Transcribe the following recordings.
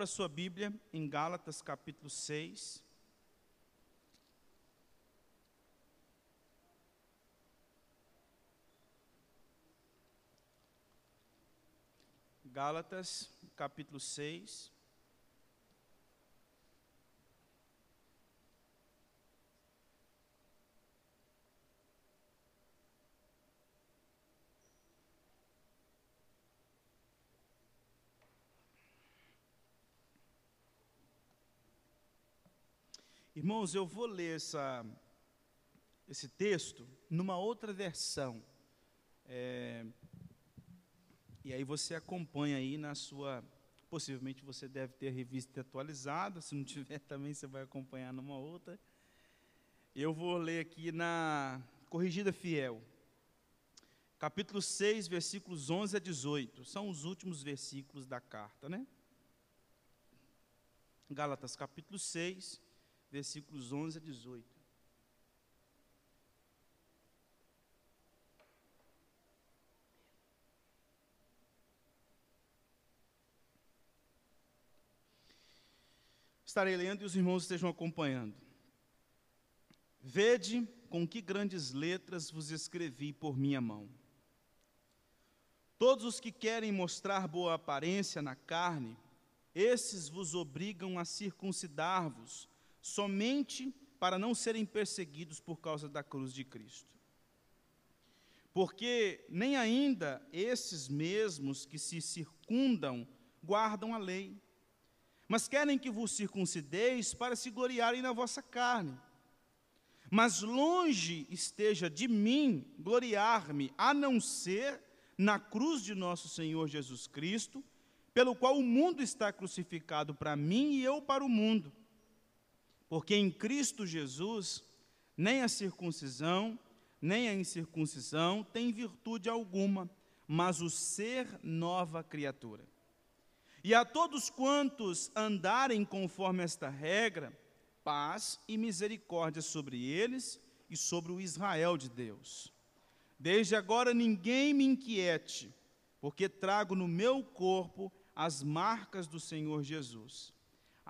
Abra sua Bíblia em Gálatas capítulo 6. Gálatas capítulo 6. Irmãos, eu vou ler essa, esse texto numa outra versão. É, e aí você acompanha aí na sua. Possivelmente você deve ter revista atualizada, se não tiver também você vai acompanhar numa outra. Eu vou ler aqui na Corrigida Fiel, capítulo 6, versículos 11 a 18. São os últimos versículos da carta, né? Gálatas, capítulo 6, versículos 11 a 18. Estarei lendo e os irmãos estejam acompanhando. Vede com que grandes letras vos escrevi por minha mão. Todos os que querem mostrar boa aparência na carne, esses vos obrigam a circuncidar-vos somente para não serem perseguidos por causa da cruz de Cristo. Porque nem ainda esses mesmos que se circundam guardam a lei, mas querem que vos circuncideis para se gloriarem na vossa carne. Mas longe esteja de mim gloriar-me, a não ser na cruz de nosso Senhor Jesus Cristo, pelo qual o mundo está crucificado para mim e eu para o mundo. Porque em Cristo Jesus, nem a circuncisão, nem a incircuncisão tem virtude alguma, mas o ser nova criatura. E a todos quantos andarem conforme esta regra, paz e misericórdia sobre eles e sobre o Israel de Deus. Desde agora ninguém me inquiete, porque trago no meu corpo as marcas do Senhor Jesus.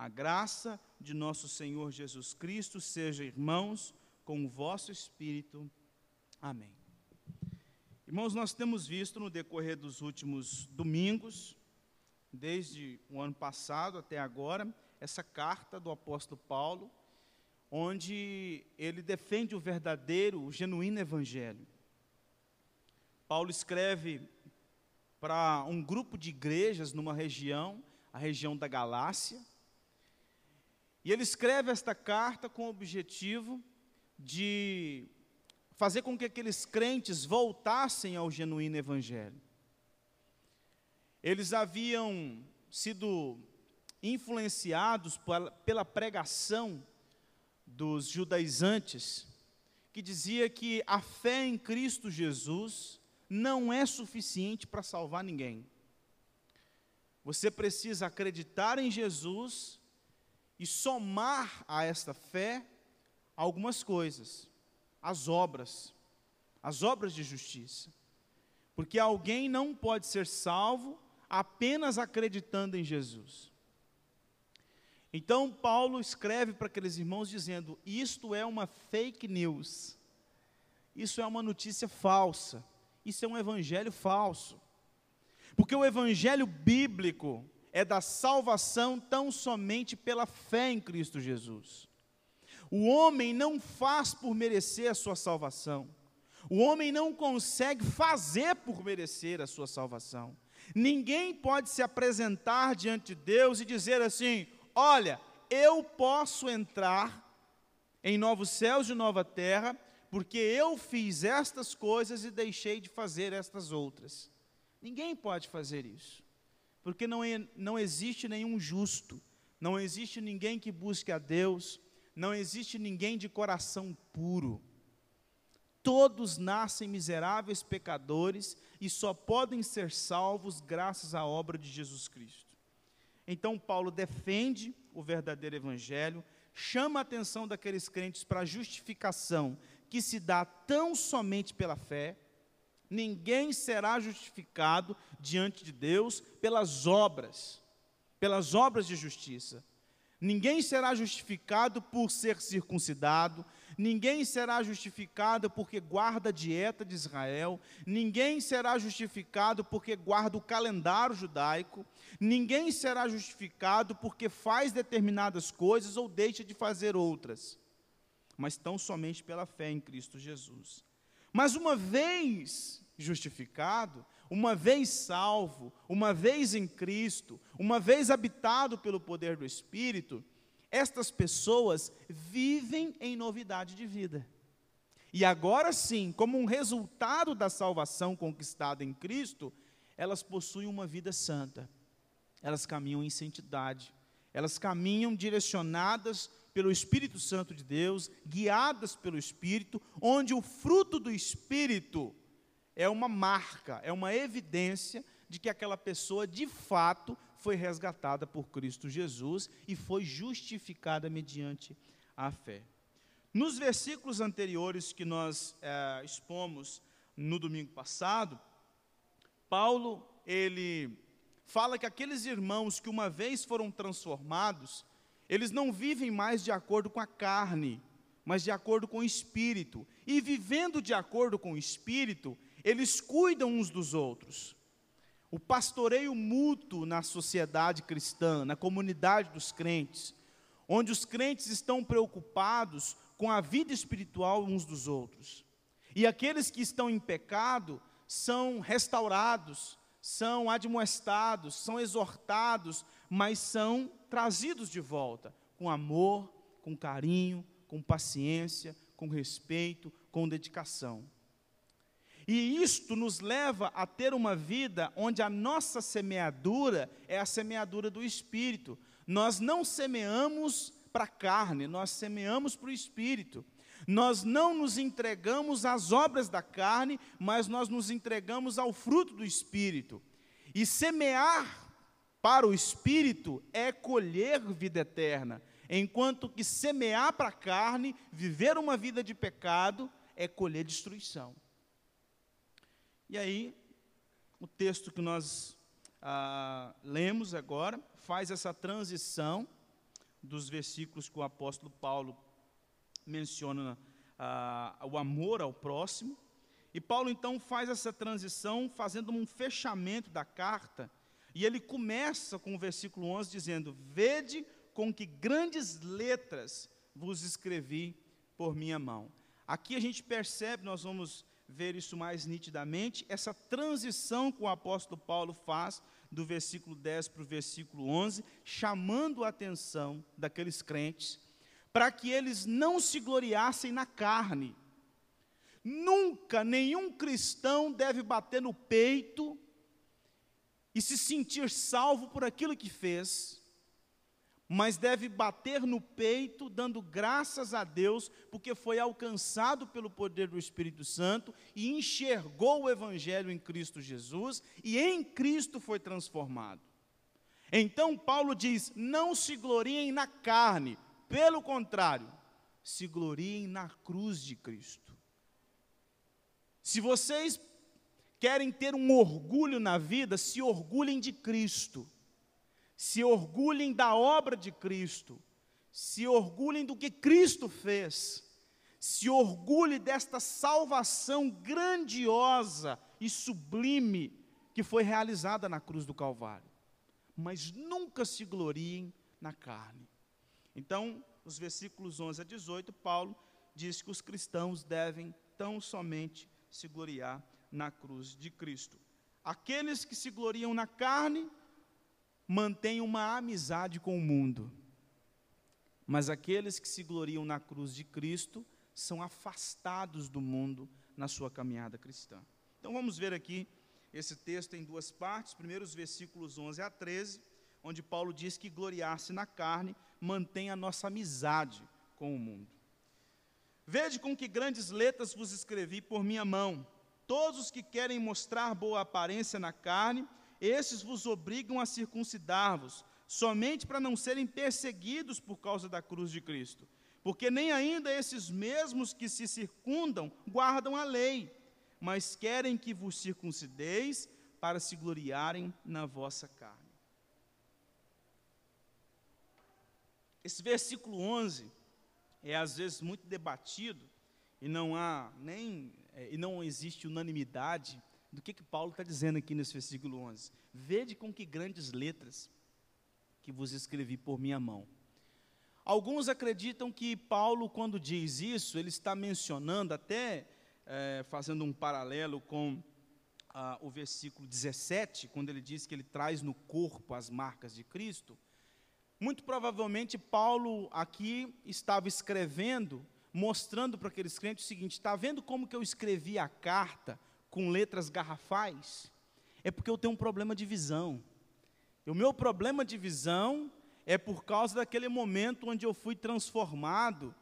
A graça de nosso Senhor Jesus Cristo seja, irmãos, com o vosso espírito. Amém. Irmãos, nós temos visto no decorrer dos últimos domingos, desde o ano passado até agora, essa carta do apóstolo Paulo, onde ele defende o verdadeiro, o genuíno evangelho. Paulo escreve para um grupo de igrejas numa região, a região da Galácia, e ele escreve esta carta com o objetivo de fazer com que aqueles crentes voltassem ao genuíno evangelho. Eles haviam sido influenciados pela pregação dos judaizantes, que dizia que a fé em Cristo Jesus não é suficiente para salvar ninguém. Você precisa acreditar em Jesus e somar a esta fé algumas coisas, as obras, as obras de justiça. Porque alguém não pode ser salvo apenas acreditando em Jesus. Então, Paulo escreve para aqueles irmãos dizendo: Isto é uma fake news, isso é uma notícia falsa, isso é um evangelho falso. Porque o evangelho bíblico, é da salvação tão somente pela fé em Cristo Jesus. O homem não faz por merecer a sua salvação. O homem não consegue fazer por merecer a sua salvação. Ninguém pode se apresentar diante de Deus e dizer assim: Olha, eu posso entrar em novos céus e nova terra, porque eu fiz estas coisas e deixei de fazer estas outras. Ninguém pode fazer isso porque não, é, não existe nenhum justo, não existe ninguém que busque a Deus, não existe ninguém de coração puro. Todos nascem miseráveis pecadores e só podem ser salvos graças à obra de Jesus Cristo. Então, Paulo defende o verdadeiro evangelho, chama a atenção daqueles crentes para a justificação que se dá tão somente pela fé, Ninguém será justificado diante de Deus pelas obras. pelas obras de justiça. Ninguém será justificado por ser circuncidado, ninguém será justificado porque guarda a dieta de Israel, ninguém será justificado porque guarda o calendário judaico, ninguém será justificado porque faz determinadas coisas ou deixa de fazer outras, mas tão somente pela fé em Cristo Jesus. Mas uma vez justificado, uma vez salvo, uma vez em Cristo, uma vez habitado pelo poder do Espírito, estas pessoas vivem em novidade de vida. E agora sim, como um resultado da salvação conquistada em Cristo, elas possuem uma vida santa. Elas caminham em santidade. Elas caminham direcionadas pelo Espírito Santo de Deus, guiadas pelo Espírito, onde o fruto do Espírito é uma marca, é uma evidência de que aquela pessoa de fato foi resgatada por Cristo Jesus e foi justificada mediante a fé. Nos versículos anteriores que nós é, expomos no domingo passado, Paulo ele fala que aqueles irmãos que uma vez foram transformados, eles não vivem mais de acordo com a carne, mas de acordo com o espírito. E vivendo de acordo com o espírito, eles cuidam uns dos outros. O pastoreio mútuo na sociedade cristã, na comunidade dos crentes, onde os crentes estão preocupados com a vida espiritual uns dos outros. E aqueles que estão em pecado são restaurados, são admoestados, são exortados, mas são trazidos de volta com amor, com carinho, com paciência, com respeito, com dedicação. E isto nos leva a ter uma vida onde a nossa semeadura é a semeadura do espírito. Nós não semeamos para a carne, nós semeamos para o espírito. Nós não nos entregamos às obras da carne, mas nós nos entregamos ao fruto do espírito. E semear para o espírito é colher vida eterna, enquanto que semear para a carne, viver uma vida de pecado, é colher destruição. E aí, o texto que nós ah, lemos agora faz essa transição dos versículos que o apóstolo Paulo menciona ah, o amor ao próximo. E Paulo então faz essa transição, fazendo um fechamento da carta, e ele começa com o versículo 11 dizendo: Vede com que grandes letras vos escrevi por minha mão. Aqui a gente percebe, nós vamos ver isso mais nitidamente, essa transição que o apóstolo Paulo faz do versículo 10 para o versículo 11, chamando a atenção daqueles crentes, para que eles não se gloriassem na carne. Nunca nenhum cristão deve bater no peito e se sentir salvo por aquilo que fez mas deve bater no peito, dando graças a Deus, porque foi alcançado pelo poder do Espírito Santo e enxergou o Evangelho em Cristo Jesus e em Cristo foi transformado. Então Paulo diz: não se gloriem na carne, pelo contrário, se gloriem na cruz de Cristo. Se vocês querem ter um orgulho na vida, se orgulhem de Cristo se orgulhem da obra de Cristo, se orgulhem do que Cristo fez, se orgulhem desta salvação grandiosa e sublime que foi realizada na cruz do Calvário. Mas nunca se gloriem na carne. Então, os versículos 11 a 18, Paulo diz que os cristãos devem tão somente se gloriar na cruz de Cristo. Aqueles que se gloriam na carne mantêm uma amizade com o mundo. Mas aqueles que se gloriam na cruz de Cristo são afastados do mundo na sua caminhada cristã. Então vamos ver aqui esse texto em duas partes. Primeiro, os versículos 11 a 13, onde Paulo diz que gloriar-se na carne mantém a nossa amizade com o mundo. Vede com que grandes letras vos escrevi por minha mão. Todos os que querem mostrar boa aparência na carne esses vos obrigam a circuncidar-vos, somente para não serem perseguidos por causa da cruz de Cristo. Porque nem ainda esses mesmos que se circundam guardam a lei, mas querem que vos circuncideis para se gloriarem na vossa carne. Esse versículo 11 é às vezes muito debatido e não há nem é, e não existe unanimidade do que, que Paulo está dizendo aqui nesse versículo 11. Vede com que grandes letras que vos escrevi por minha mão. Alguns acreditam que Paulo, quando diz isso, ele está mencionando, até é, fazendo um paralelo com ah, o versículo 17, quando ele diz que ele traz no corpo as marcas de Cristo. Muito provavelmente Paulo aqui estava escrevendo, mostrando para aqueles crentes o seguinte: está vendo como que eu escrevi a carta com letras garrafais? É porque eu tenho um problema de visão. E o meu problema de visão é por causa daquele momento onde eu fui transformado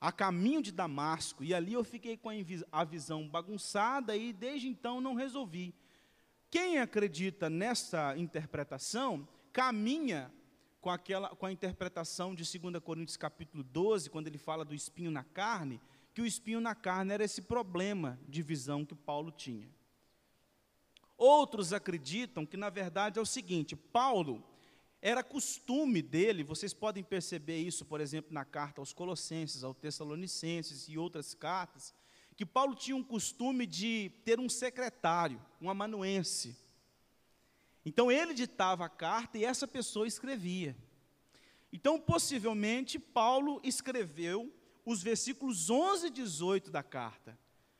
a caminho de Damasco, e ali eu fiquei com a visão bagunçada e desde então não resolvi. Quem acredita nessa interpretação, caminha com, aquela, com a interpretação de 2 Coríntios capítulo 12, quando ele fala do espinho na carne, que o espinho na carne era esse problema de visão que Paulo tinha. Outros acreditam que, na verdade, é o seguinte: Paulo era costume dele, vocês podem perceber isso, por exemplo, na carta aos Colossenses, aos Tessalonicenses e outras cartas, que Paulo tinha um costume de ter um secretário, um amanuense. Então ele ditava a carta e essa pessoa escrevia. Então, possivelmente, Paulo escreveu os versículos 11 e 18 da carta.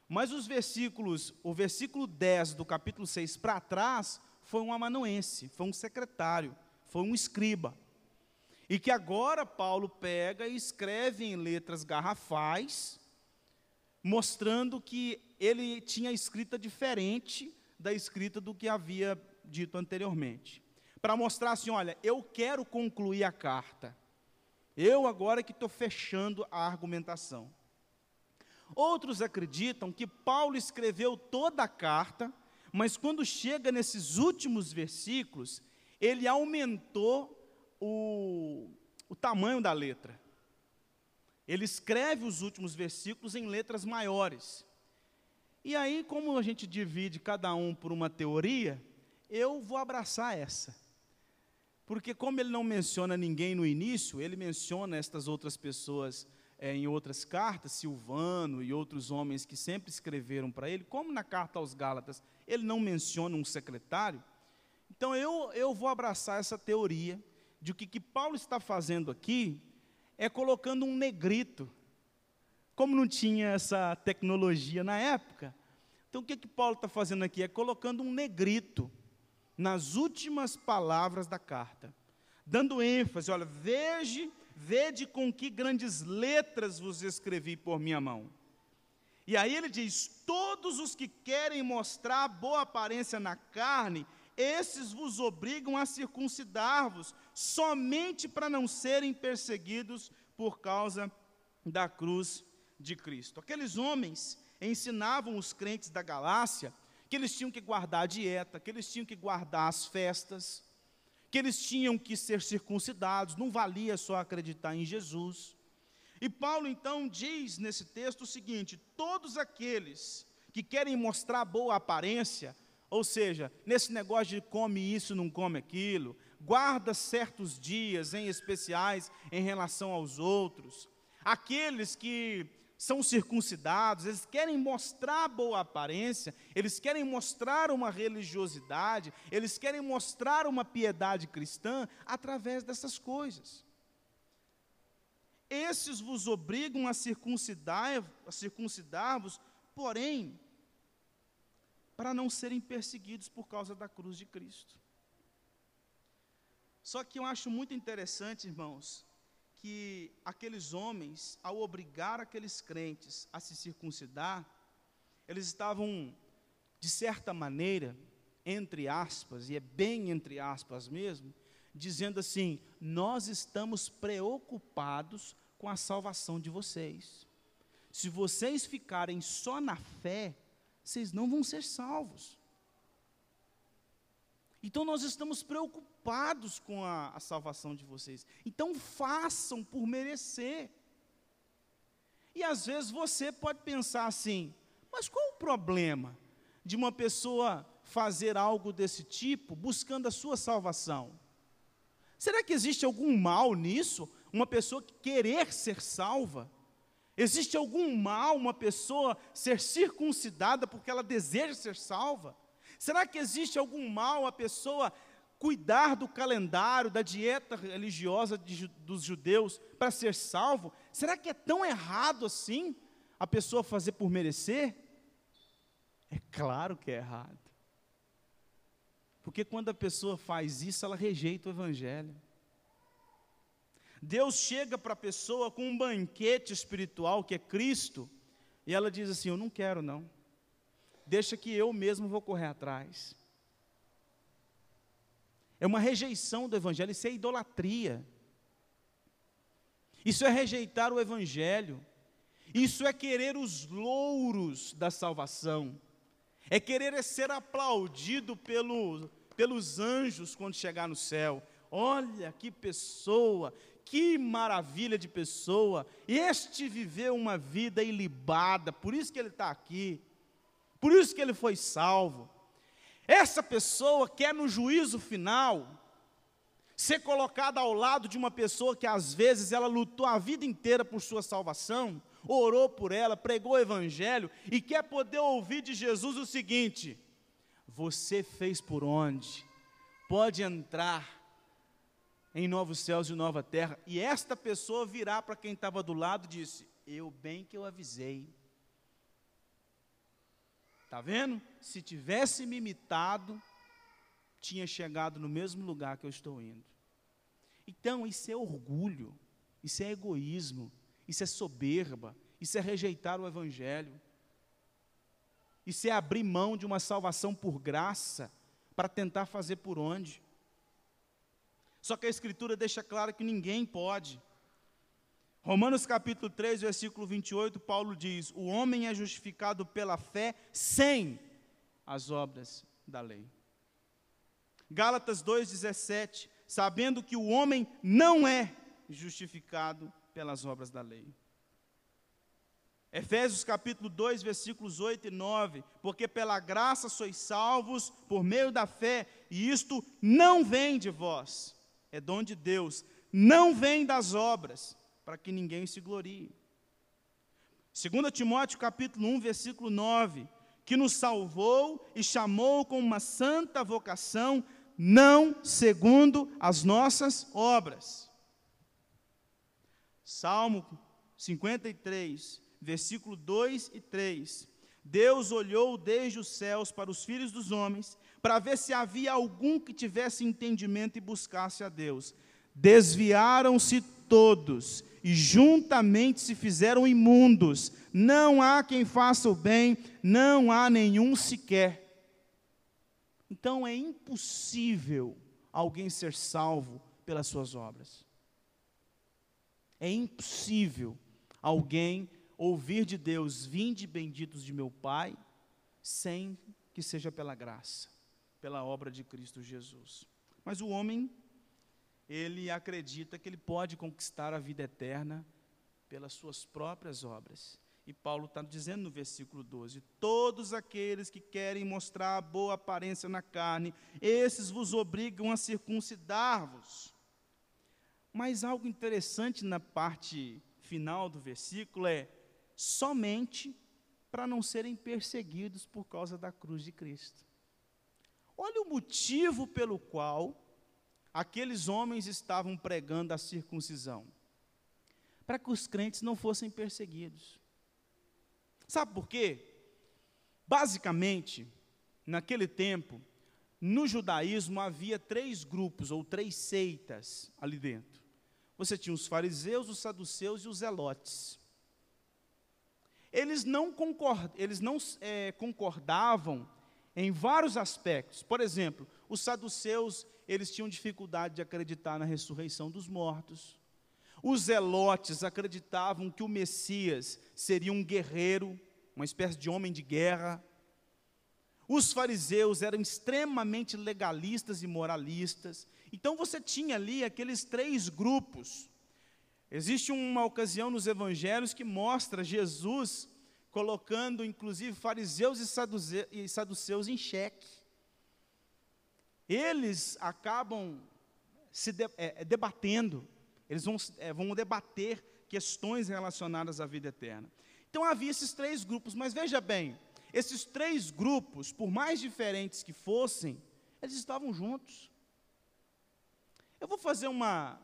Mas os versículos, o versículo 10 do capítulo 6 para trás, foi um amanuense, foi um secretário foi um escriba. E que agora Paulo pega e escreve em letras garrafais, mostrando que ele tinha escrita diferente da escrita do que havia dito anteriormente. Para mostrar assim: olha, eu quero concluir a carta. Eu agora que estou fechando a argumentação. Outros acreditam que Paulo escreveu toda a carta, mas quando chega nesses últimos versículos, ele aumentou o, o tamanho da letra. Ele escreve os últimos versículos em letras maiores. E aí, como a gente divide cada um por uma teoria, eu vou abraçar essa. Porque, como ele não menciona ninguém no início, ele menciona estas outras pessoas é, em outras cartas, Silvano e outros homens que sempre escreveram para ele, como na carta aos Gálatas, ele não menciona um secretário, então eu, eu vou abraçar essa teoria de que que Paulo está fazendo aqui é colocando um negrito. Como não tinha essa tecnologia na época, então o que, que Paulo está fazendo aqui? É colocando um negrito nas últimas palavras da carta, dando ênfase, olha, veja, vede com que grandes letras vos escrevi por minha mão. E aí ele diz: todos os que querem mostrar boa aparência na carne, esses vos obrigam a circuncidar-vos, somente para não serem perseguidos por causa da cruz de Cristo. Aqueles homens ensinavam os crentes da Galácia que eles tinham que guardar a dieta, que eles tinham que guardar as festas, que eles tinham que ser circuncidados, não valia só acreditar em Jesus. E Paulo então diz nesse texto o seguinte: todos aqueles que querem mostrar boa aparência, ou seja, nesse negócio de come isso, não come aquilo, guarda certos dias em especiais em relação aos outros. Aqueles que são circuncidados, eles querem mostrar boa aparência, eles querem mostrar uma religiosidade, eles querem mostrar uma piedade cristã através dessas coisas. Esses vos obrigam a circuncidar, circuncidar-vos, porém, para não serem perseguidos por causa da cruz de Cristo. Só que eu acho muito interessante, irmãos, que aqueles homens, ao obrigar aqueles crentes a se circuncidar, eles estavam, de certa maneira, entre aspas, e é bem entre aspas mesmo, dizendo assim: Nós estamos preocupados com a salvação de vocês. Se vocês ficarem só na fé, vocês não vão ser salvos. Então nós estamos preocupados com a, a, salvação de vocês. Então façam por merecer. E às vezes você pode pensar assim: mas qual o problema de uma pessoa fazer algo desse tipo buscando a sua salvação? Será que existe algum mal nisso? uma pessoa querer ser salva? Existe algum mal uma pessoa ser circuncidada porque ela deseja ser salva? Será que existe algum mal a pessoa cuidar do calendário, da dieta religiosa de, dos judeus para ser salvo? Será que é tão errado assim a pessoa fazer por merecer? É claro que é errado. Porque quando a pessoa faz isso, ela rejeita o Evangelho. Deus chega para a pessoa com um banquete espiritual que é Cristo, e ela diz assim: Eu não quero, não. Deixa que eu mesmo vou correr atrás. É uma rejeição do Evangelho, isso é idolatria. Isso é rejeitar o Evangelho. Isso é querer os louros da salvação. É querer ser aplaudido pelo, pelos anjos quando chegar no céu. Olha que pessoa, que maravilha de pessoa. Este viveu uma vida ilibada, por isso que ele está aqui. Por isso que ele foi salvo. Essa pessoa quer no juízo final ser colocada ao lado de uma pessoa que às vezes ela lutou a vida inteira por sua salvação, orou por ela, pregou o evangelho e quer poder ouvir de Jesus o seguinte: você fez por onde? Pode entrar em novos céus e nova terra. E esta pessoa virá para quem estava do lado e disse: Eu bem que eu avisei. Está vendo? Se tivesse me imitado, tinha chegado no mesmo lugar que eu estou indo. Então, isso é orgulho, isso é egoísmo, isso é soberba, isso é rejeitar o Evangelho, isso é abrir mão de uma salvação por graça para tentar fazer por onde. Só que a Escritura deixa claro que ninguém pode. Romanos capítulo 3, versículo 28, Paulo diz: O homem é justificado pela fé sem as obras da lei. Gálatas 2,17, sabendo que o homem não é justificado pelas obras da lei. Efésios capítulo 2, versículos 8 e 9, porque pela graça sois salvos por meio da fé, e isto não vem de vós, é dom de Deus, não vem das obras, para que ninguém se glorie. 2 Timóteo capítulo 1, versículo 9, que nos salvou e chamou com uma santa vocação, não segundo as nossas obras. Salmo 53, versículo 2 e 3. Deus olhou desde os céus para os filhos dos homens para ver se havia algum que tivesse entendimento e buscasse a Deus. Desviaram-se todos juntamente se fizeram imundos. Não há quem faça o bem, não há nenhum sequer. Então é impossível alguém ser salvo pelas suas obras. É impossível alguém ouvir de Deus, vinde benditos de meu Pai, sem que seja pela graça pela obra de Cristo Jesus. Mas o homem, ele acredita que ele pode conquistar a vida eterna pelas suas próprias obras. E Paulo está dizendo no versículo 12: Todos aqueles que querem mostrar a boa aparência na carne, esses vos obrigam a circuncidar-vos. Mas algo interessante na parte final do versículo é: somente para não serem perseguidos por causa da cruz de Cristo. Olha o motivo pelo qual aqueles homens estavam pregando a circuncisão para que os crentes não fossem perseguidos. Sabe por quê? Basicamente, naquele tempo, no judaísmo havia três grupos ou três seitas ali dentro. Você tinha os fariseus, os saduceus e os zelotes. Eles não, concord, eles não é, concordavam em vários aspectos. Por exemplo, os saduceus, eles tinham dificuldade de acreditar na ressurreição dos mortos. Os zelotes acreditavam que o Messias seria um guerreiro, uma espécie de homem de guerra. Os fariseus eram extremamente legalistas e moralistas. Então você tinha ali aqueles três grupos. Existe uma ocasião nos evangelhos que mostra Jesus colocando inclusive fariseus e saduceus em xeque. Eles acabam se de, é, é, debatendo Eles vão, é, vão debater questões relacionadas à vida eterna. Então havia esses três grupos, mas veja bem, esses três grupos, por mais diferentes que fossem, eles estavam juntos. Eu vou fazer uma,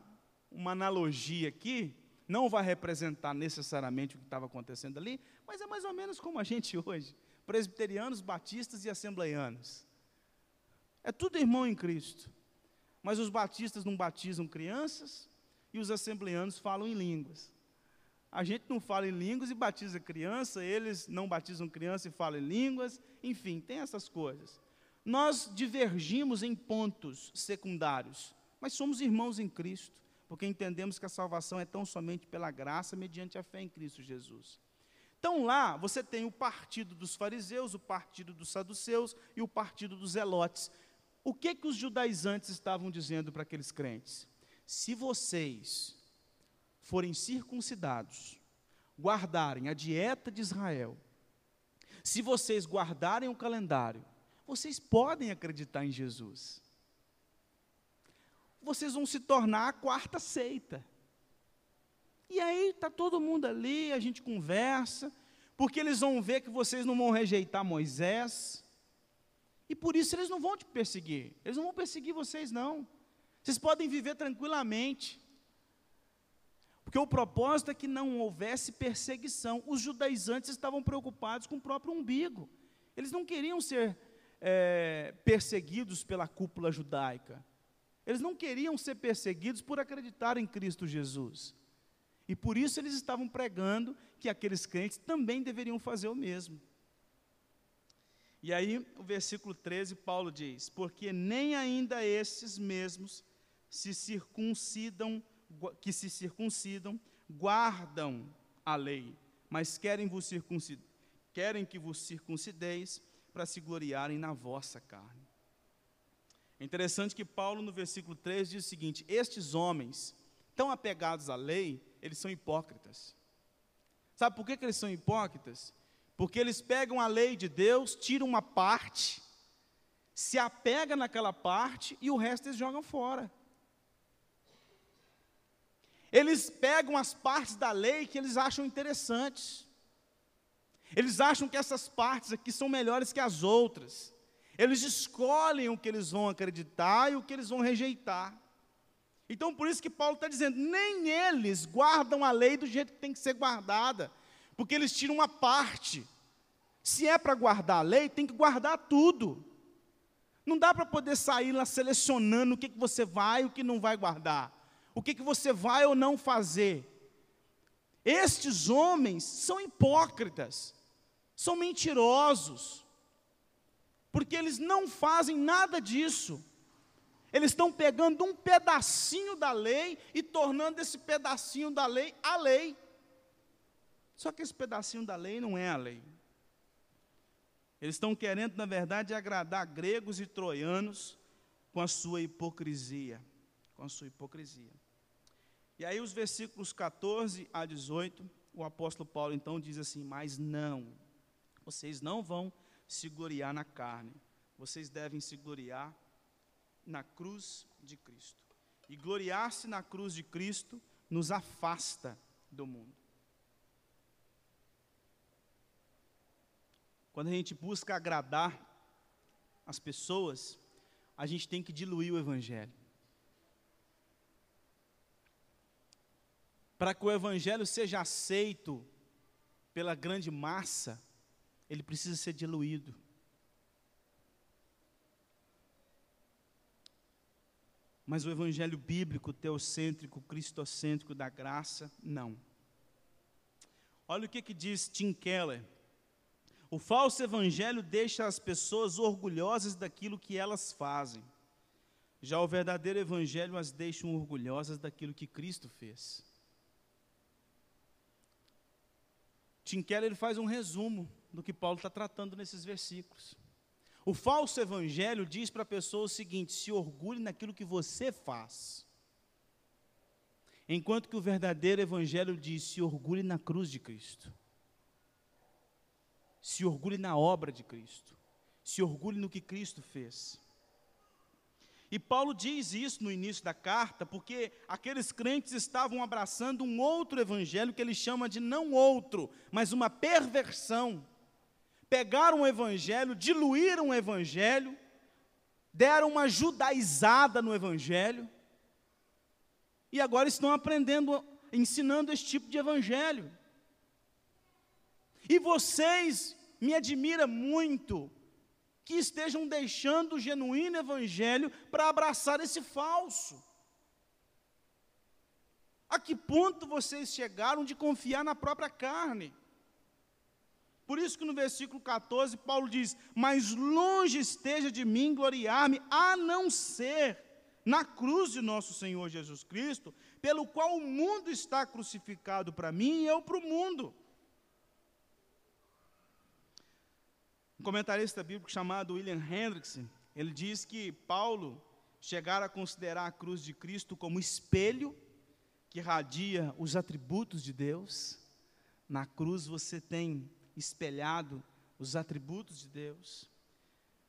uma analogia aqui, não vai representar necessariamente o que estava acontecendo ali, mas é mais ou menos como a gente hoje, presbiterianos, batistas e assembleianos. É tudo irmão em Cristo. Mas os batistas não batizam crianças e os assembleanos falam em línguas. A gente não fala em línguas e batiza criança, eles não batizam criança e falam em línguas, enfim, tem essas coisas. Nós divergimos em pontos secundários, mas somos irmãos em Cristo, porque entendemos que a salvação é tão somente pela graça mediante a fé em Cristo Jesus. Então lá você tem o partido dos fariseus, o partido dos saduceus e o partido dos zelotes. O que que os judaizantes estavam dizendo para aqueles crentes? Se vocês forem circuncidados, guardarem a dieta de Israel, se vocês guardarem o calendário, vocês podem acreditar em Jesus. Vocês vão se tornar a quarta seita. E aí está todo mundo ali, a gente conversa, porque eles vão ver que vocês não vão rejeitar Moisés, e por isso eles não vão te perseguir. Eles não vão perseguir vocês, não. Vocês podem viver tranquilamente. Porque o propósito é que não houvesse perseguição. Os judaizantes estavam preocupados com o próprio umbigo. Eles não queriam ser é, perseguidos pela cúpula judaica. Eles não queriam ser perseguidos por acreditar em Cristo Jesus. E por isso eles estavam pregando que aqueles crentes também deveriam fazer o mesmo. E aí, o versículo 13, Paulo diz: Porque nem ainda esses mesmos se circuncidam, que se circuncidam, guardam a lei, mas querem vos circuncidar, querem que vos circuncideis para se gloriarem na vossa carne. É interessante que Paulo, no versículo 3, diz o seguinte: Estes homens, tão apegados à lei, eles são hipócritas. Sabe por que, que eles são hipócritas? Porque eles pegam a lei de Deus, tiram uma parte, se apega naquela parte e o resto eles jogam fora. Eles pegam as partes da lei que eles acham interessantes. Eles acham que essas partes aqui são melhores que as outras. Eles escolhem o que eles vão acreditar e o que eles vão rejeitar. Então, por isso que Paulo está dizendo: nem eles guardam a lei do jeito que tem que ser guardada porque eles tiram uma parte. Se é para guardar a lei, tem que guardar tudo. Não dá para poder sair lá selecionando o que, que você vai e o que não vai guardar, o que, que você vai ou não fazer. Estes homens são hipócritas, são mentirosos, porque eles não fazem nada disso. Eles estão pegando um pedacinho da lei e tornando esse pedacinho da lei a lei. Só que esse pedacinho da lei não é a lei. Eles estão querendo, na verdade, agradar gregos e troianos com a sua hipocrisia. Com a sua hipocrisia. E aí, os versículos 14 a 18, o apóstolo Paulo então diz assim: Mas não, vocês não vão se gloriar na carne, vocês devem se gloriar na cruz de Cristo. E gloriar-se na cruz de Cristo nos afasta do mundo. Quando a gente busca agradar as pessoas, a gente tem que diluir o Evangelho. Para que o Evangelho seja aceito pela grande massa, ele precisa ser diluído. Mas o evangelho bíblico, teocêntrico, cristocêntrico da graça, não. Olha o que, que diz Tim Keller, o falso evangelho deixa as pessoas orgulhosas daquilo que elas fazem. Já o verdadeiro evangelho as deixa orgulhosas daquilo que Cristo fez. Tim Keller faz um resumo do que Paulo está tratando nesses versículos. O falso evangelho diz para a pessoa o seguinte: se orgulhe naquilo que você faz. Enquanto que o verdadeiro evangelho diz: se orgulhe na cruz de Cristo se orgulhe na obra de Cristo, se orgulhe no que Cristo fez. E Paulo diz isso no início da carta, porque aqueles crentes estavam abraçando um outro evangelho que ele chama de não outro, mas uma perversão. Pegaram o evangelho, diluíram o evangelho, deram uma judaizada no evangelho, e agora estão aprendendo, ensinando esse tipo de evangelho. E vocês me admira muito que estejam deixando o genuíno evangelho para abraçar esse falso. A que ponto vocês chegaram de confiar na própria carne? Por isso que no versículo 14 Paulo diz: "Mas longe esteja de mim gloriar-me, a não ser na cruz de nosso Senhor Jesus Cristo, pelo qual o mundo está crucificado para mim e eu para o mundo." Um comentarista bíblico chamado William Hendrickson, ele diz que Paulo chegara a considerar a cruz de Cristo como espelho que radia os atributos de Deus. Na cruz você tem espelhado os atributos de Deus.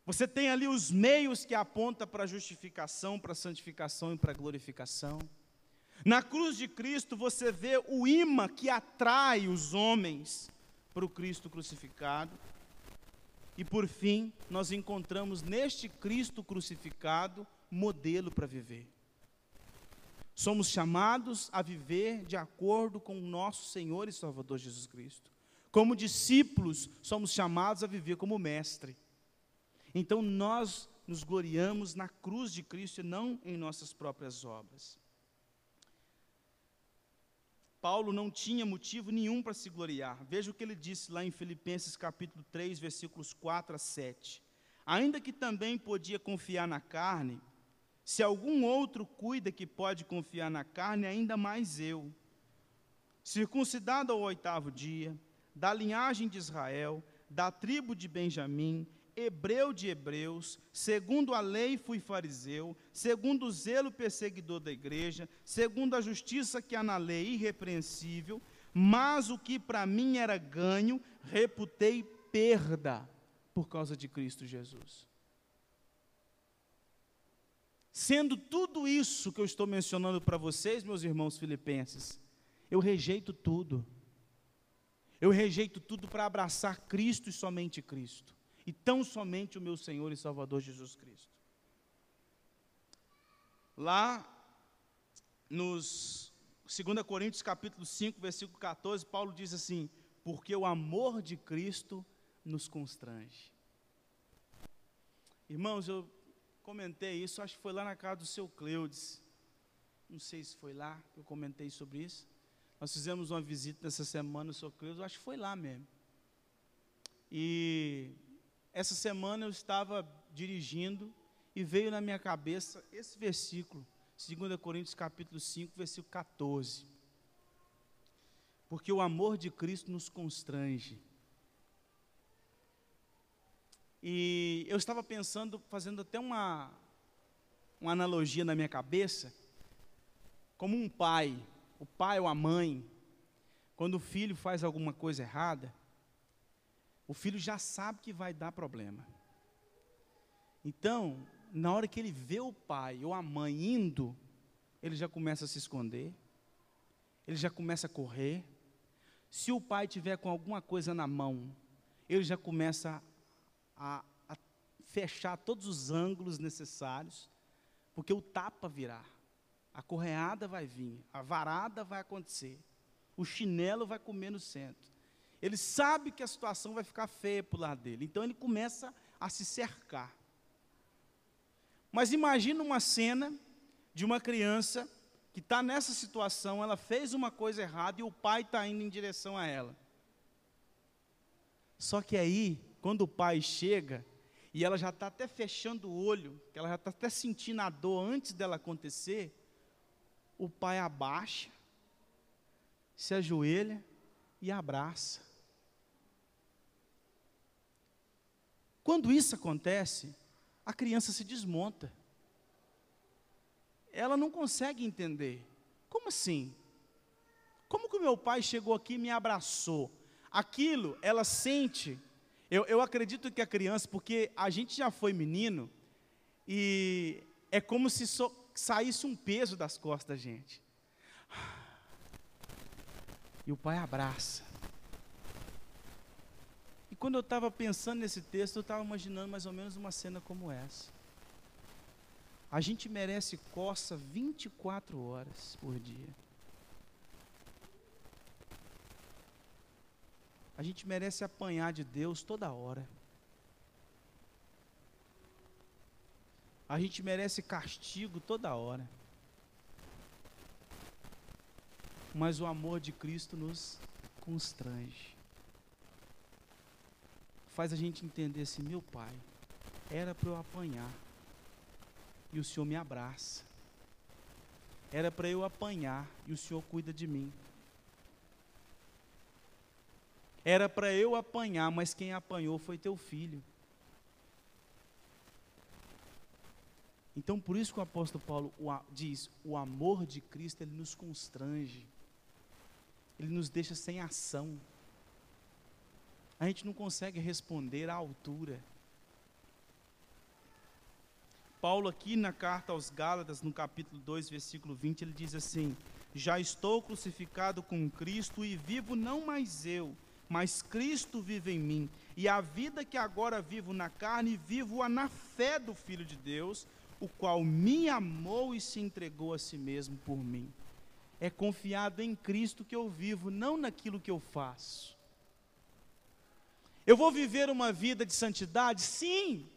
Você tem ali os meios que aponta para a justificação, para a santificação e para a glorificação. Na cruz de Cristo você vê o imã que atrai os homens para o Cristo crucificado. E por fim, nós encontramos neste Cristo crucificado modelo para viver. Somos chamados a viver de acordo com o nosso Senhor e Salvador Jesus Cristo. Como discípulos, somos chamados a viver como mestre. Então nós nos gloriamos na cruz de Cristo e não em nossas próprias obras. Paulo não tinha motivo nenhum para se gloriar. Veja o que ele disse lá em Filipenses capítulo 3, versículos 4 a 7. Ainda que também podia confiar na carne, se algum outro cuida que pode confiar na carne, ainda mais eu. Circuncidado ao oitavo dia, da linhagem de Israel, da tribo de Benjamim, hebreu de hebreus, segundo a lei fui fariseu, segundo o zelo perseguidor da igreja, segundo a justiça que há na lei irrepreensível, mas o que para mim era ganho, reputei perda por causa de Cristo Jesus. Sendo tudo isso que eu estou mencionando para vocês, meus irmãos filipenses, eu rejeito tudo. Eu rejeito tudo para abraçar Cristo e somente Cristo e tão somente o meu Senhor e Salvador Jesus Cristo. Lá nos 2 Coríntios capítulo 5, versículo 14, Paulo diz assim: "Porque o amor de Cristo nos constrange". Irmãos, eu comentei isso, acho que foi lá na casa do seu Cleudes. Não sei se foi lá que eu comentei sobre isso. Nós fizemos uma visita nessa semana no seu Cleudes, acho que foi lá mesmo. E essa semana eu estava dirigindo e veio na minha cabeça esse versículo, 2 Coríntios capítulo 5, versículo 14. Porque o amor de Cristo nos constrange. E eu estava pensando, fazendo até uma, uma analogia na minha cabeça, como um pai, o pai ou a mãe, quando o filho faz alguma coisa errada, o filho já sabe que vai dar problema. Então, na hora que ele vê o pai ou a mãe indo, ele já começa a se esconder, ele já começa a correr. Se o pai tiver com alguma coisa na mão, ele já começa a, a fechar todos os ângulos necessários, porque o tapa virá, a correada vai vir, a varada vai acontecer, o chinelo vai comer no centro. Ele sabe que a situação vai ficar feia para o lado dele. Então ele começa a se cercar. Mas imagina uma cena de uma criança que está nessa situação, ela fez uma coisa errada e o pai está indo em direção a ela. Só que aí, quando o pai chega, e ela já está até fechando o olho, que ela já está até sentindo a dor antes dela acontecer, o pai abaixa, se ajoelha e abraça. Quando isso acontece, a criança se desmonta. Ela não consegue entender. Como assim? Como que o meu pai chegou aqui e me abraçou? Aquilo, ela sente. Eu, eu acredito que a criança, porque a gente já foi menino, e é como se so, saísse um peso das costas da gente. E o pai abraça. Quando eu estava pensando nesse texto, eu estava imaginando mais ou menos uma cena como essa. A gente merece coça 24 horas por dia. A gente merece apanhar de Deus toda hora. A gente merece castigo toda hora. Mas o amor de Cristo nos constrange. Faz a gente entender assim, meu pai, era para eu apanhar. E o Senhor me abraça. Era para eu apanhar e o Senhor cuida de mim. Era para eu apanhar, mas quem apanhou foi teu filho. Então, por isso que o apóstolo Paulo diz: o amor de Cristo ele nos constrange, ele nos deixa sem ação. A gente não consegue responder à altura. Paulo, aqui na carta aos Gálatas, no capítulo 2, versículo 20, ele diz assim: Já estou crucificado com Cristo e vivo não mais eu, mas Cristo vive em mim. E a vida que agora vivo na carne, vivo-a na fé do Filho de Deus o qual me amou e se entregou a si mesmo por mim. É confiado em Cristo que eu vivo, não naquilo que eu faço. Eu vou viver uma vida de santidade? Sim.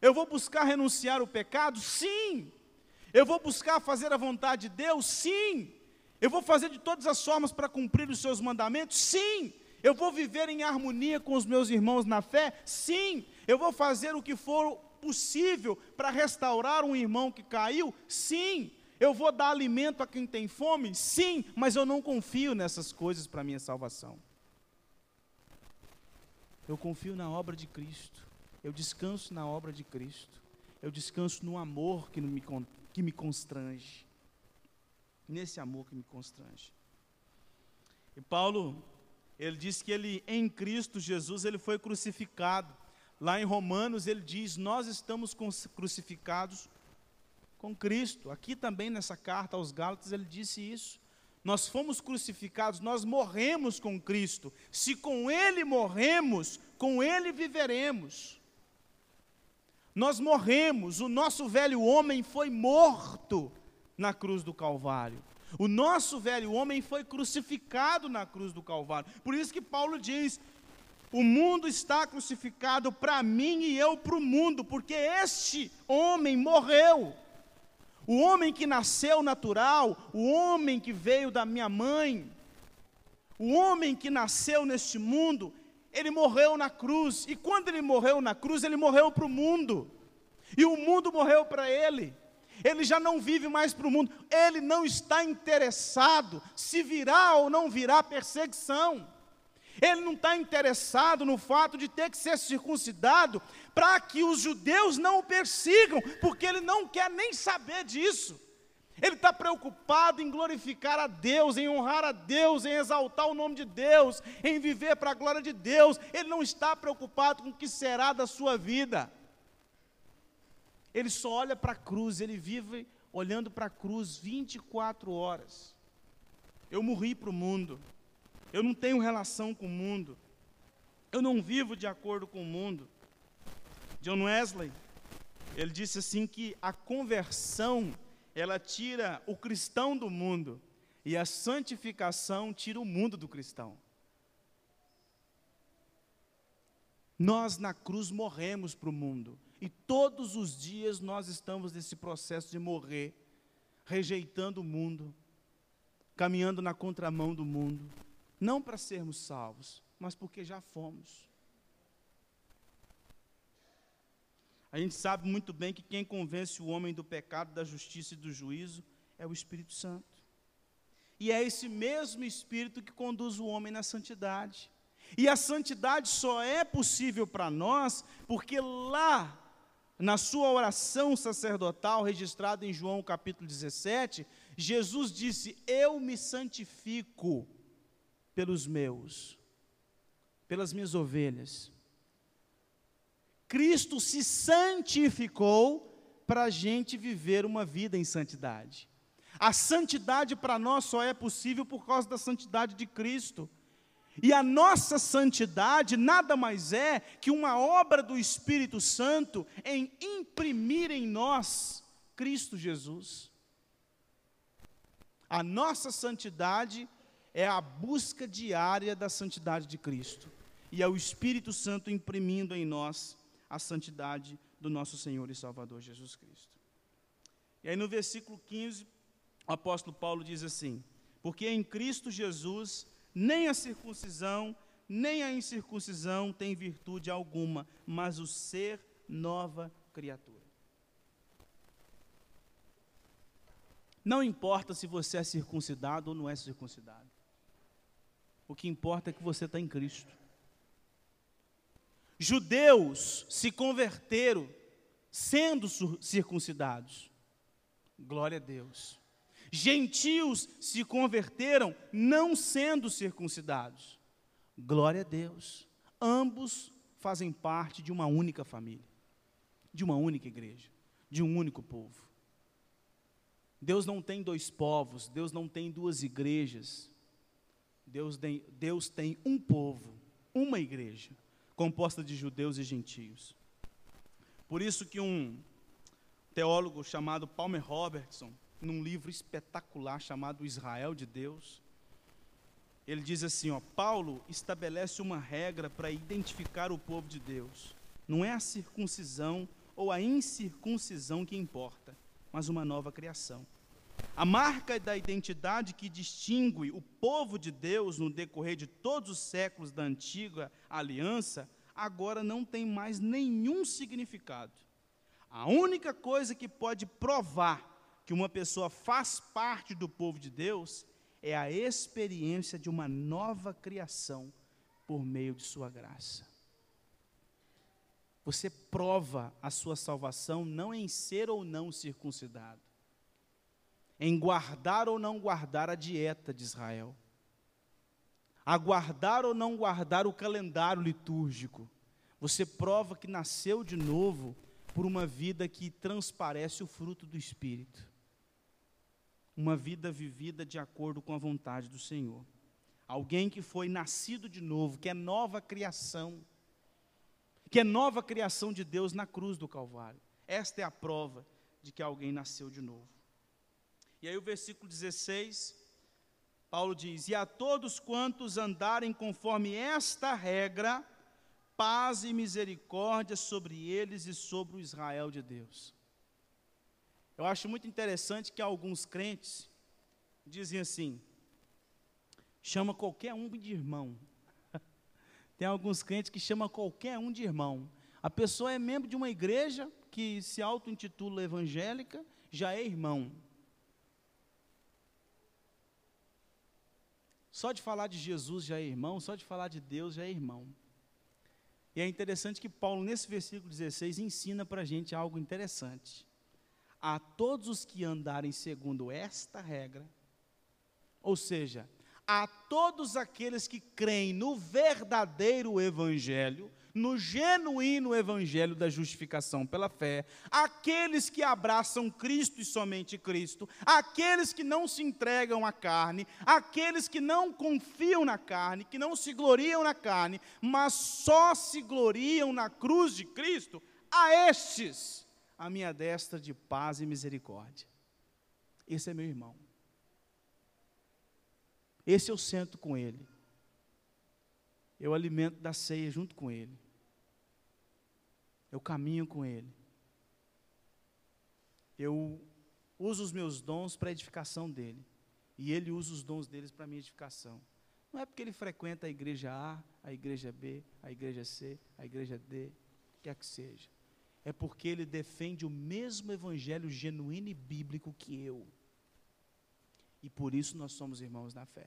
Eu vou buscar renunciar o pecado? Sim. Eu vou buscar fazer a vontade de Deus? Sim. Eu vou fazer de todas as formas para cumprir os seus mandamentos? Sim. Eu vou viver em harmonia com os meus irmãos na fé? Sim. Eu vou fazer o que for possível para restaurar um irmão que caiu? Sim. Eu vou dar alimento a quem tem fome? Sim, mas eu não confio nessas coisas para minha salvação. Eu confio na obra de Cristo. Eu descanso na obra de Cristo. Eu descanso no amor que me, que me constrange. Nesse amor que me constrange. E Paulo, ele diz que ele em Cristo Jesus ele foi crucificado. Lá em Romanos ele diz: Nós estamos crucificados com Cristo. Aqui também nessa carta aos Gálatas ele disse isso. Nós fomos crucificados, nós morremos com Cristo. Se com Ele morremos, com Ele viveremos. Nós morremos, o nosso velho homem foi morto na cruz do Calvário. O nosso velho homem foi crucificado na cruz do Calvário. Por isso que Paulo diz: o mundo está crucificado para mim e eu para o mundo, porque este homem morreu. O homem que nasceu natural, o homem que veio da minha mãe, o homem que nasceu neste mundo, ele morreu na cruz. E quando ele morreu na cruz, ele morreu para o mundo. E o mundo morreu para ele. Ele já não vive mais para o mundo. Ele não está interessado se virá ou não virá perseguição. Ele não está interessado no fato de ter que ser circuncidado para que os judeus não o persigam, porque ele não quer nem saber disso. Ele está preocupado em glorificar a Deus, em honrar a Deus, em exaltar o nome de Deus, em viver para a glória de Deus. Ele não está preocupado com o que será da sua vida. Ele só olha para a cruz, ele vive olhando para a cruz 24 horas. Eu morri para o mundo eu não tenho relação com o mundo, eu não vivo de acordo com o mundo. John Wesley, ele disse assim que a conversão, ela tira o cristão do mundo, e a santificação tira o mundo do cristão. Nós na cruz morremos para o mundo, e todos os dias nós estamos nesse processo de morrer, rejeitando o mundo, caminhando na contramão do mundo não para sermos salvos, mas porque já fomos. A gente sabe muito bem que quem convence o homem do pecado, da justiça e do juízo é o Espírito Santo. E é esse mesmo Espírito que conduz o homem na santidade. E a santidade só é possível para nós porque lá, na sua oração sacerdotal registrada em João capítulo 17, Jesus disse: Eu me santifico pelos meus, pelas minhas ovelhas. Cristo se santificou para a gente viver uma vida em santidade. A santidade para nós só é possível por causa da santidade de Cristo. E a nossa santidade nada mais é que uma obra do Espírito Santo em imprimir em nós Cristo Jesus. A nossa santidade é a busca diária da santidade de Cristo. E é o Espírito Santo imprimindo em nós a santidade do nosso Senhor e Salvador Jesus Cristo. E aí no versículo 15, o apóstolo Paulo diz assim: Porque em Cristo Jesus nem a circuncisão, nem a incircuncisão tem virtude alguma, mas o ser nova criatura. Não importa se você é circuncidado ou não é circuncidado. O que importa é que você está em Cristo. Judeus se converteram sendo circuncidados. Glória a Deus. Gentios se converteram não sendo circuncidados. Glória a Deus. Ambos fazem parte de uma única família, de uma única igreja, de um único povo. Deus não tem dois povos, Deus não tem duas igrejas. Deus tem, Deus tem um povo, uma igreja, composta de judeus e gentios. Por isso que um teólogo chamado Palmer Robertson, num livro espetacular chamado Israel de Deus. Ele diz assim, ó, Paulo estabelece uma regra para identificar o povo de Deus. Não é a circuncisão ou a incircuncisão que importa, mas uma nova criação. A marca da identidade que distingue o povo de Deus no decorrer de todos os séculos da antiga aliança, agora não tem mais nenhum significado. A única coisa que pode provar que uma pessoa faz parte do povo de Deus é a experiência de uma nova criação por meio de Sua graça. Você prova a sua salvação não em ser ou não circuncidado, em guardar ou não guardar a dieta de Israel, a guardar ou não guardar o calendário litúrgico. Você prova que nasceu de novo por uma vida que transparece o fruto do Espírito uma vida vivida de acordo com a vontade do Senhor. Alguém que foi nascido de novo, que é nova criação, que é nova criação de Deus na cruz do Calvário. Esta é a prova de que alguém nasceu de novo. E aí o versículo 16, Paulo diz: E a todos quantos andarem conforme esta regra, paz e misericórdia sobre eles e sobre o Israel de Deus. Eu acho muito interessante que alguns crentes dizem assim: chama qualquer um de irmão. Tem alguns crentes que chamam qualquer um de irmão. A pessoa é membro de uma igreja que se auto-intitula evangélica, já é irmão. Só de falar de Jesus já é irmão, só de falar de Deus já é irmão. E é interessante que Paulo, nesse versículo 16, ensina para a gente algo interessante a todos os que andarem segundo esta regra, ou seja, a todos aqueles que creem no verdadeiro Evangelho, no genuíno Evangelho da justificação pela fé, aqueles que abraçam Cristo e somente Cristo, aqueles que não se entregam à carne, aqueles que não confiam na carne, que não se gloriam na carne, mas só se gloriam na cruz de Cristo, a estes a minha destra de paz e misericórdia. Esse é meu irmão. Esse eu sento com ele. Eu alimento da ceia junto com ele. Eu caminho com ele. Eu uso os meus dons para a edificação dele. E ele usa os dons deles para a minha edificação. Não é porque ele frequenta a igreja A, a igreja B, a igreja C, a igreja D, quer que seja é porque ele defende o mesmo evangelho genuíno e bíblico que eu. E por isso nós somos irmãos na fé.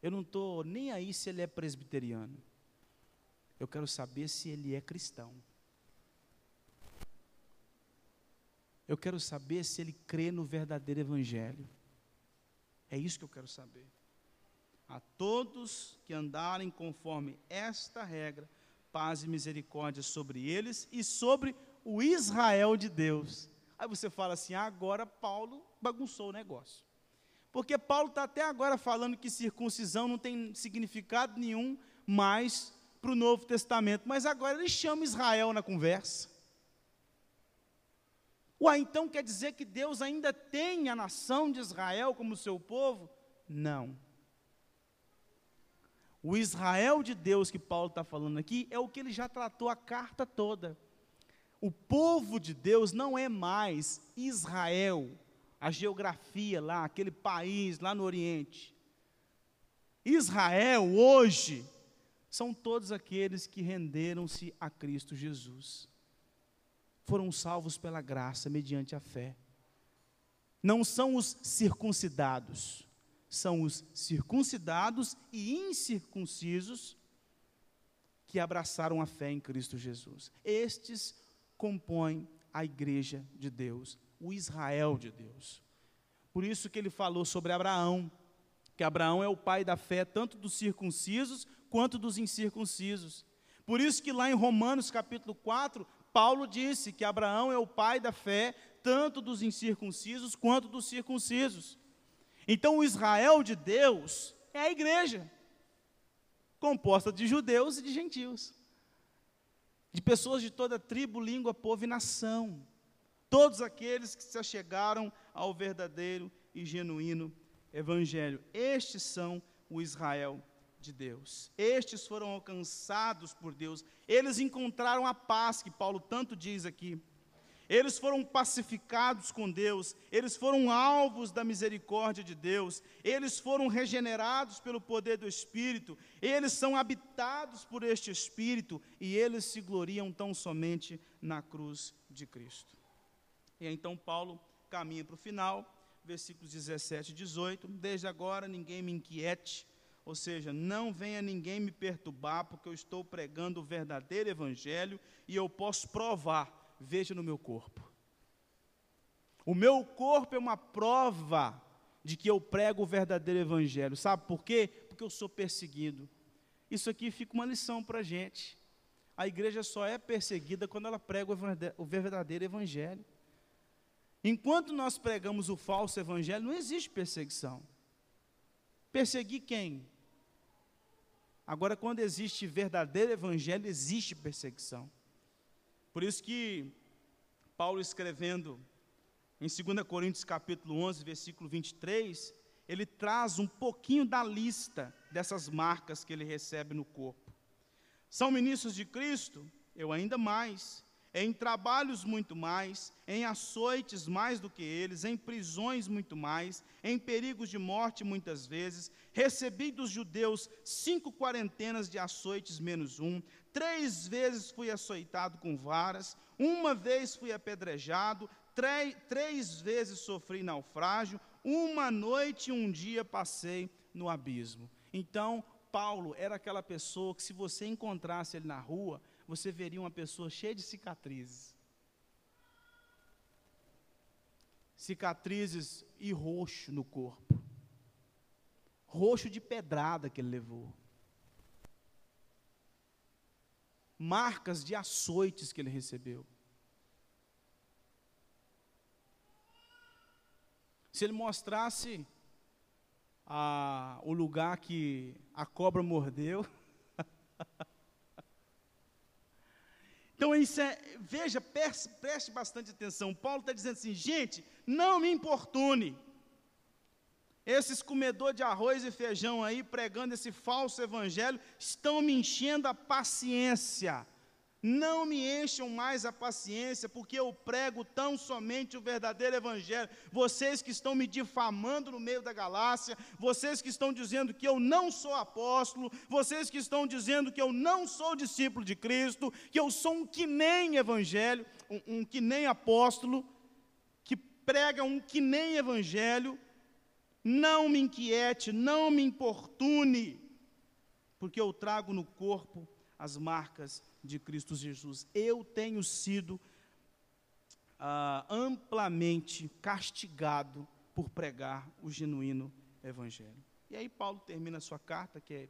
Eu não estou nem aí se ele é presbiteriano. Eu quero saber se ele é cristão. Eu quero saber se ele crê no verdadeiro evangelho. É isso que eu quero saber. A todos que andarem conforme esta regra, paz e misericórdia sobre eles e sobre o Israel de Deus. Aí você fala assim: agora Paulo bagunçou o negócio. Porque Paulo está até agora falando que circuncisão não tem significado nenhum mais para o Novo Testamento, mas agora ele chama Israel na conversa. Uai, então quer dizer que Deus ainda tem a nação de Israel como seu povo? Não. O Israel de Deus que Paulo está falando aqui é o que ele já tratou a carta toda. O povo de Deus não é mais Israel, a geografia lá, aquele país lá no Oriente. Israel hoje são todos aqueles que renderam-se a Cristo Jesus. Foram salvos pela graça, mediante a fé. Não são os circuncidados, são os circuncidados e incircuncisos que abraçaram a fé em Cristo Jesus. Estes compõem a igreja de Deus, o Israel de Deus. Por isso que ele falou sobre Abraão, que Abraão é o pai da fé tanto dos circuncisos quanto dos incircuncisos. Por isso que lá em Romanos capítulo 4, Paulo disse que Abraão é o pai da fé, tanto dos incircuncisos quanto dos circuncisos. Então o Israel de Deus é a igreja, composta de judeus e de gentios, de pessoas de toda tribo, língua, povo e nação. Todos aqueles que se achegaram ao verdadeiro e genuíno evangelho. Estes são o Israel de Deus. Estes foram alcançados por Deus. Eles encontraram a paz que Paulo tanto diz aqui. Eles foram pacificados com Deus, eles foram alvos da misericórdia de Deus, eles foram regenerados pelo poder do Espírito, eles são habitados por este Espírito e eles se gloriam tão somente na cruz de Cristo. E então Paulo caminha para o final, versículos 17 e 18: Desde agora ninguém me inquiete ou seja, não venha ninguém me perturbar, porque eu estou pregando o verdadeiro evangelho e eu posso provar, veja no meu corpo. O meu corpo é uma prova de que eu prego o verdadeiro evangelho. Sabe por quê? Porque eu sou perseguido. Isso aqui fica uma lição para a gente. A igreja só é perseguida quando ela prega o verdadeiro evangelho. Enquanto nós pregamos o falso evangelho, não existe perseguição. Perseguir quem? Agora, quando existe verdadeiro evangelho, existe perseguição. Por isso que Paulo escrevendo em 2 Coríntios capítulo 11, versículo 23, ele traz um pouquinho da lista dessas marcas que ele recebe no corpo. São ministros de Cristo? Eu ainda mais em trabalhos muito mais, em açoites mais do que eles, em prisões muito mais, em perigos de morte muitas vezes. Recebi dos judeus cinco quarentenas de açoites menos um, três vezes fui açoitado com varas, uma vez fui apedrejado, três, três vezes sofri naufrágio, uma noite e um dia passei no abismo. Então, Paulo era aquela pessoa que, se você encontrasse ele na rua, você veria uma pessoa cheia de cicatrizes. Cicatrizes e roxo no corpo. Roxo de pedrada que ele levou. Marcas de açoites que ele recebeu. Se ele mostrasse a, o lugar que a cobra mordeu, Então, isso é, veja, preste, bastante atenção. Paulo está dizendo assim, gente, não me importune. Esses comedores de arroz e feijão aí, pregando esse falso evangelho, estão me enchendo a paciência. Não me encham mais a paciência, porque eu prego tão somente o verdadeiro Evangelho. Vocês que estão me difamando no meio da galáxia, vocês que estão dizendo que eu não sou apóstolo, vocês que estão dizendo que eu não sou discípulo de Cristo, que eu sou um que nem Evangelho, um, um que nem apóstolo, que prega um que nem Evangelho, não me inquiete, não me importune, porque eu trago no corpo as marcas de Cristo Jesus. Eu tenho sido ah, amplamente castigado por pregar o genuíno Evangelho. E aí Paulo termina a sua carta, que é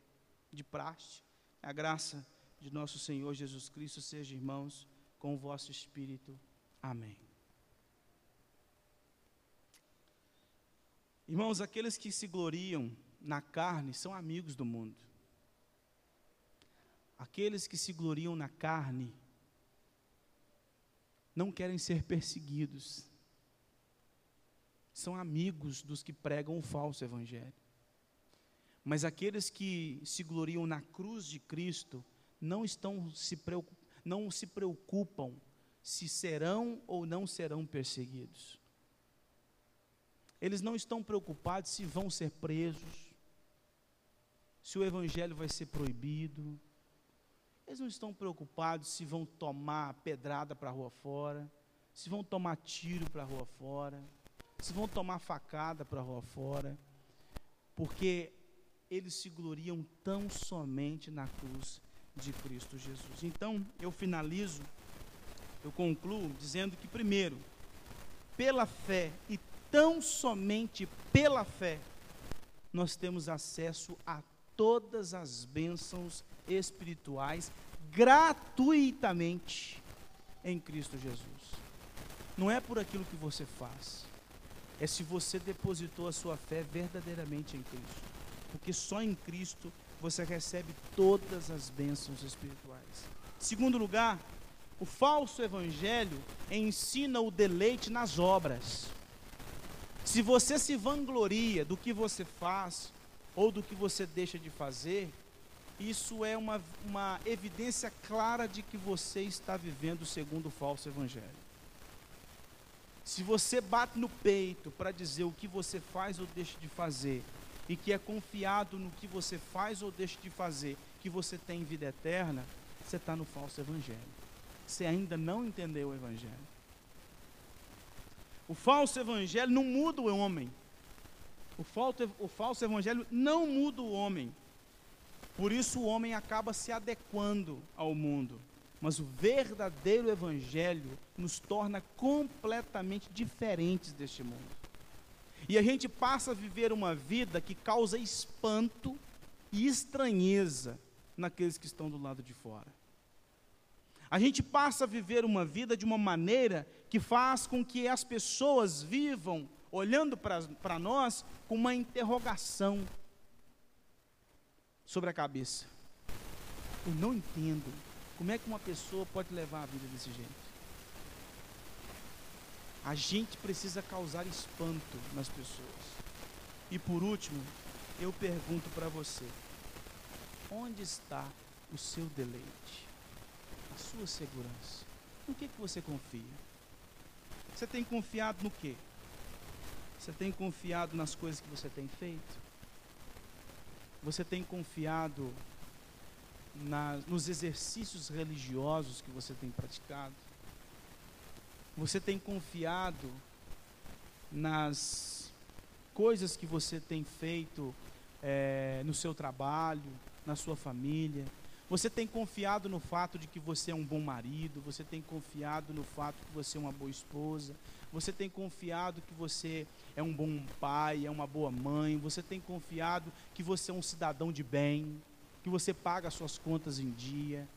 de praxe, a graça de nosso Senhor Jesus Cristo seja, irmãos, com o vosso espírito. Amém. Irmãos, aqueles que se gloriam na carne são amigos do mundo. Aqueles que se gloriam na carne não querem ser perseguidos. São amigos dos que pregam o falso evangelho. Mas aqueles que se gloriam na cruz de Cristo não estão se não se preocupam se serão ou não serão perseguidos. Eles não estão preocupados se vão ser presos, se o evangelho vai ser proibido, eles não estão preocupados se vão tomar pedrada para a rua fora, se vão tomar tiro para a rua fora, se vão tomar facada para a rua fora, porque eles se gloriam tão somente na cruz de Cristo Jesus. Então, eu finalizo, eu concluo dizendo que, primeiro, pela fé e tão somente pela fé, nós temos acesso a todas as bênçãos espirituais gratuitamente em Cristo Jesus. Não é por aquilo que você faz, é se você depositou a sua fé verdadeiramente em Cristo. Porque só em Cristo você recebe todas as bênçãos espirituais. Segundo lugar, o falso evangelho ensina o deleite nas obras. Se você se vangloria do que você faz ou do que você deixa de fazer, isso é uma, uma evidência clara de que você está vivendo segundo o falso evangelho. Se você bate no peito para dizer o que você faz ou deixa de fazer, e que é confiado no que você faz ou deixa de fazer, que você tem vida eterna, você está no falso evangelho. Você ainda não entendeu o evangelho. O falso evangelho não muda o homem. O falso, o falso evangelho não muda o homem. Por isso o homem acaba se adequando ao mundo. Mas o verdadeiro evangelho nos torna completamente diferentes deste mundo. E a gente passa a viver uma vida que causa espanto e estranheza naqueles que estão do lado de fora. A gente passa a viver uma vida de uma maneira que faz com que as pessoas vivam olhando para nós com uma interrogação sobre a cabeça. Eu não entendo como é que uma pessoa pode levar a vida desse jeito. A gente precisa causar espanto nas pessoas. E por último, eu pergunto para você: onde está o seu deleite? A sua segurança? No que, que você confia? Você tem confiado no quê? Você tem confiado nas coisas que você tem feito? Você tem confiado na, nos exercícios religiosos que você tem praticado? Você tem confiado nas coisas que você tem feito é, no seu trabalho, na sua família? Você tem confiado no fato de que você é um bom marido? Você tem confiado no fato que você é uma boa esposa? Você tem confiado que você é um bom pai, é uma boa mãe, você tem confiado que você é um cidadão de bem, que você paga as suas contas em dia.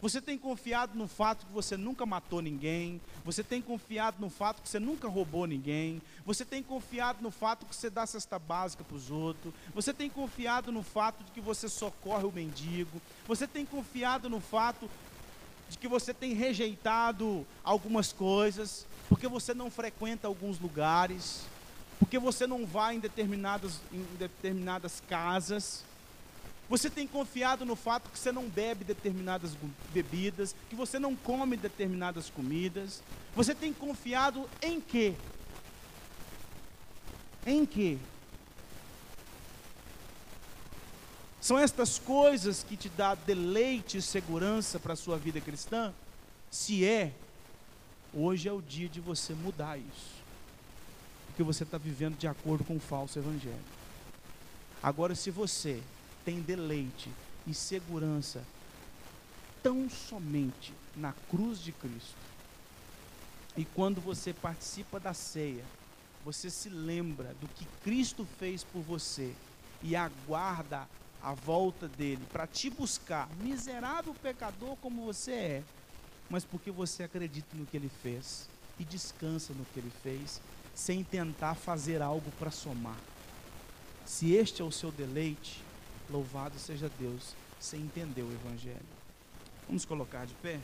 Você tem confiado no fato que você nunca matou ninguém, você tem confiado no fato que você nunca roubou ninguém, você tem confiado no fato que você dá cesta básica para os outros, você tem confiado no fato de que você socorre o mendigo, você tem confiado no fato de que você tem rejeitado algumas coisas, porque você não frequenta alguns lugares, porque você não vai em determinadas, em determinadas casas. Você tem confiado no fato que você não bebe determinadas bebidas, que você não come determinadas comidas. Você tem confiado em quê? Em quê? São estas coisas que te dá deleite e segurança para a sua vida cristã? Se é, Hoje é o dia de você mudar isso. Porque você está vivendo de acordo com o falso evangelho. Agora, se você tem deleite e segurança tão somente na cruz de Cristo. E quando você participa da ceia, você se lembra do que Cristo fez por você e aguarda a volta dele para te buscar, miserável pecador como você é, mas porque você acredita no que ele fez e descansa no que ele fez, sem tentar fazer algo para somar. Se este é o seu deleite, Louvado seja Deus, você entendeu o Evangelho. Vamos colocar de pé?